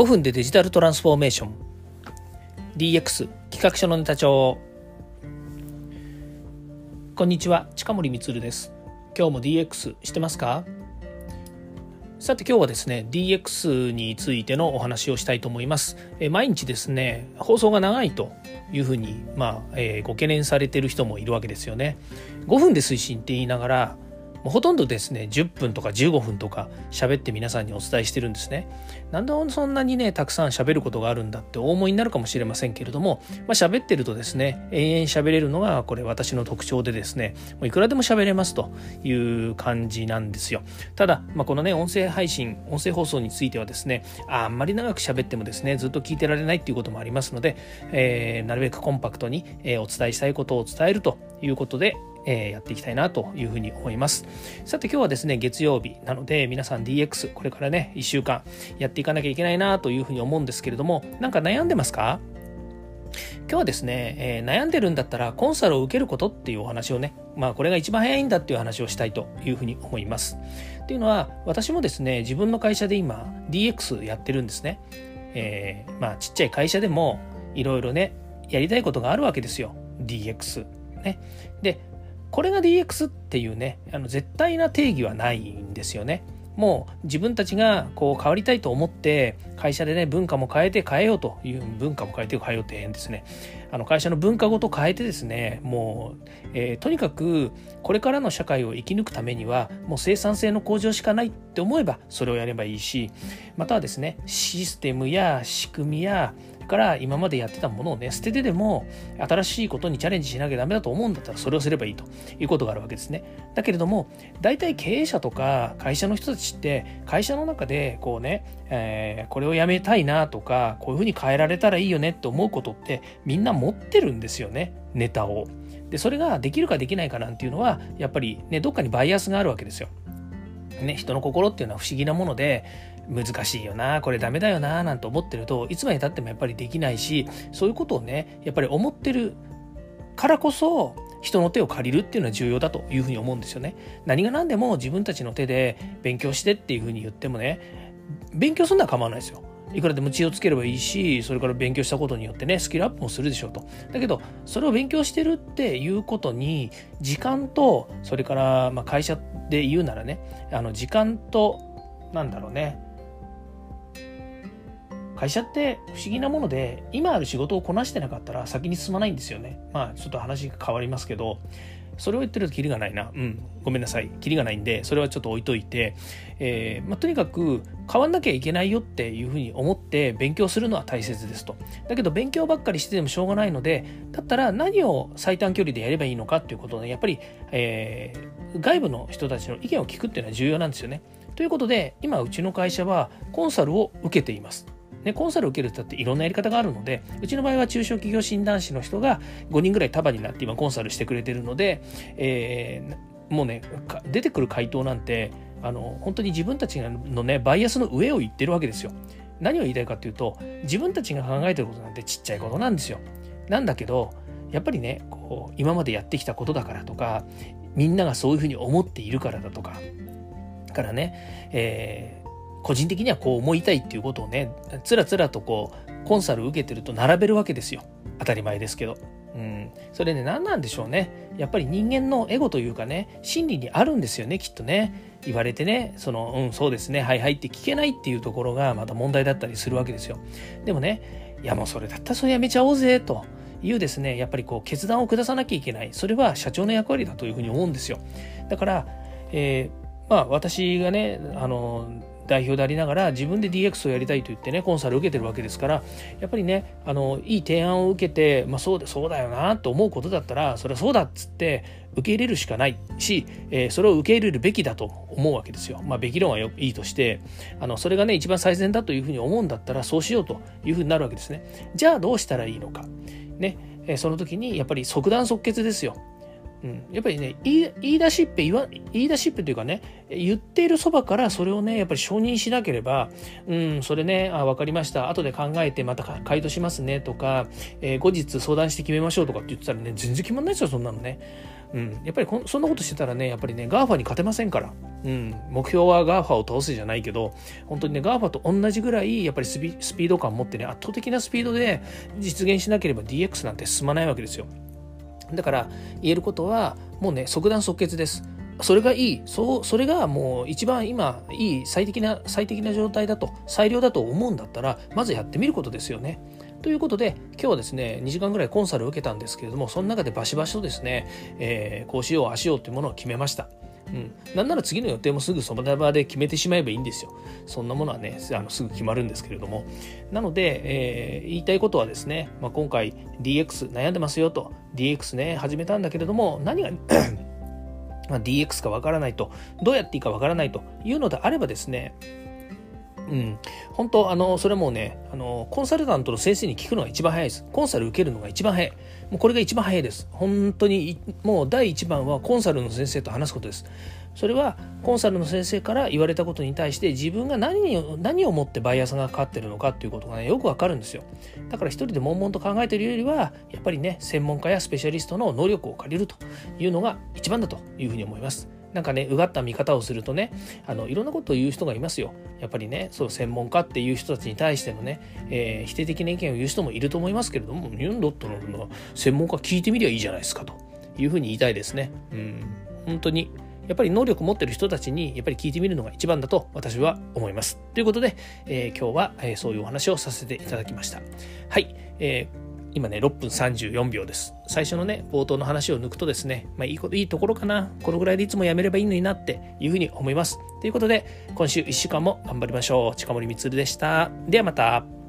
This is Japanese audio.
5分でデジタルトランスフォーメーション。DX 企画書のネタ帳。こんにちは近森光です。今日も DX してますか？さて今日はですね DX についてのお話をしたいと思います。え毎日ですね放送が長いというふうにまあ、えー、ご懸念されている人もいるわけですよね。5分で推進って言いながらもうほとんどですね10分とか15分とか喋って皆さんにお伝えしてるんですね。なんでそんなにねたくさん喋ることがあるんだってお思いになるかもしれませんけれども、まあ、喋ってるとですね延々喋れるのがこれ私の特徴でですねもういくらでも喋れますという感じなんですよ。ただ、まあ、このね音声配信音声放送についてはですねあんまり長く喋ってもですねずっと聞いてられないっていうこともありますので、えー、なるべくコンパクトに、え、お伝えしたいことを伝えるということでえ、やっていきたいなというふうに思います。さて今日はですね、月曜日なので皆さん DX これからね、1週間やっていかなきゃいけないなというふうに思うんですけれども、なんか悩んでますか？今日はですね、えー、悩んでるんだったらコンサルを受けることっていうお話をね、まあこれが一番早いんだっていう話をしたいというふうに思います。っていうのは、私もですね、自分の会社で今 DX やってるんですね。えー、まあちっちゃい会社でもいろいろね、やりたいことがあるわけですよ。DX。ね。で、これが DX っていうねあの絶対な定義はないんですよね。もう自分たちがこう変わりたいと思って会社でね文化も変えて変えようという文化も変えて変えようって変ですねあの会社の文化ごと変えてですねもう、えー、とにかくこれからの社会を生き抜くためにはもう生産性の向上しかないって思えばそれをやればいいしまたはですねシステムや仕組みやから今までやってたものをね捨ててでも新しいことにチャレンジしなきゃダメだと思うんだったらそれをすればいいということがあるわけですね。だけれども大体経営者とか会社の人たちって会社の中でこうね、えー、これをやめたいなとかこういうふうに変えられたらいいよねって思うことってみんな持ってるんですよねネタを。でそれができるかできないかなんていうのはやっぱりねどっかにバイアスがあるわけですよ。ね、人の心っていうのは不思議なもので難しいよなこれダメだよななんて思ってるといつまでたってもやっぱりできないしそういうことをねやっぱり思ってるからこそ人の手を借りるっていうのは重要だというふうに思うんですよね。何が何でも自分たちの手で勉強してっていうふうに言ってもね勉強するのは構わないですよ。いくらでも知恵をつければいいしそれから勉強したことによってねスキルアップもするでしょうとだけどそれを勉強してるっていうことに時間とそれからまあ会社で言うならねあの時間となんだろうね会社って不思議なもので今ある仕事をこなしてなかったら先に進まないんですよね。まあちょっと話が変わりますけどそれを言ってるとキリがないな。うん。ごめんなさい。キリがないんでそれはちょっと置いといて、えー、まあ、とにかく変わんなきゃいけないよっていうふうに思って勉強するのは大切ですと。だけど勉強ばっかりしててもしょうがないのでだったら何を最短距離でやればいいのかっていうことをね。やっぱり、えー、外部の人たちの意見を聞くっていうのは重要なんですよね。ということで今うちの会社はコンサルを受けています。ね、コンサルを受ける人っていろんなやり方があるので、うちの場合は中小企業診断士の人が5人ぐらい束になって今コンサルしてくれてるので、えー、もうね、出てくる回答なんて、あの、本当に自分たちのね、バイアスの上を言ってるわけですよ。何を言いたいかっていうと、自分たちが考えてることなんてちっちゃいことなんですよ。なんだけど、やっぱりね、こう、今までやってきたことだからとか、みんながそういうふうに思っているからだとか、からね、えー個人的にはこう思いたいっていうことをねつらつらとこうコンサル受けてると並べるわけですよ。当たり前ですけど。うん、それね何なんでしょうね。やっぱり人間のエゴというかね心理にあるんですよねきっとね。言われてねそのうんそうですねはいはいって聞けないっていうところがまた問題だったりするわけですよ。でもねいやもうそれだったらそれやめちゃおうぜと。いうですねやっぱりこう決断を下さなきゃいけない。それは社長の役割だというふうに思うんですよ。だから、えー、まあ私がねあの代表でありながら自分で DX をやりたいと言ってねコンサル受けてるわけですからやっぱりねあのいい提案を受けて、まあ、そうだそうだよなと思うことだったらそれはそうだっつって受け入れるしかないし、えー、それを受け入れるべきだと思うわけですよ。まあ、べき論はいいとしてあのそれがね一番最善だというふうに思うんだったらそうしようというふうになるわけですね。じゃあどうしたらいいのか。ね、えー、その時にやっぱり即断即決ですよ。うん、やっぱりね言い出しっぺ言わ言い出しっぺというかね言っているそばからそれをねやっぱり承認しなければうんそれねあ分かりました。後で考えてまた回答しますねとか、えー、後日相談して決めましょうとかって言ってたらね全然決まんないですよそんなのね。うん、やっぱりそんなことしてたらねやっぱりね GAFA に勝てませんから、うん、目標は GAFA を倒すじゃないけど本当にね GAFA と同じぐらいやっぱりスピード感を持ってね圧倒的なスピードで実現しなければ DX なんて進まないわけですよ。だから言えることはもうね即断即決ですそれがいいそうそれがもう一番今いい最適な最適な状態だと最良だと思うんだったらまずやってみることですよね。ということで今日はですね2時間ぐらいコンサルを受けたんですけれどもその中でバシバシとですね、えー、こうしようああしようというものを決めました。うん、なんなら次の予定もすぐその場で決めてしまえばいいんですよ。そんなものはね、あのすぐ決まるんですけれども。なので、えー、言いたいことはですね、まあ、今回 DX 悩んでますよと、DX ね、始めたんだけれども、何が ま、DX かわからないと、どうやっていいかわからないというのであればですね、うん、本当あのそれもねあのコンサルタントの先生に聞くのが一番早いです。コンサル受けるのが一番早い。もうこれが一番早いです。本当にもう第一番はコンサルの先生と話すことです。それはコンサルの先生から言われたことに対して自分が何を何をもってバイアスがかかってるのかっていうことがねよくわかるんですよ。だから一人で悶々と考えてるよりはやっぱりね専門家やスペシャリストの能力を借りるというのが一番だというふうに思います。なんかねうがった見方をするとねあのいろんなことを言う人がいますよやっぱりねそう専門家っていう人たちに対してのね、えー、否定的な意見を言う人もいると思いますけれどもユンドットの専門家聞いてみりゃいいじゃないですかというふうに言いたいですねうん本当にやっぱり能力持ってる人たちにやっぱり聞いてみるのが一番だと私は思います。ということで、えー、今日は、えー、そういうお話をさせていただきました。はい、えー今ね、6分34秒です。最初のね、冒頭の話を抜くとですね、まあいいこと、いいところかな。このぐらいでいつもやめればいいのになっていうふうに思います。ということで、今週1週間も頑張りましょう。近森光でした。ではまた。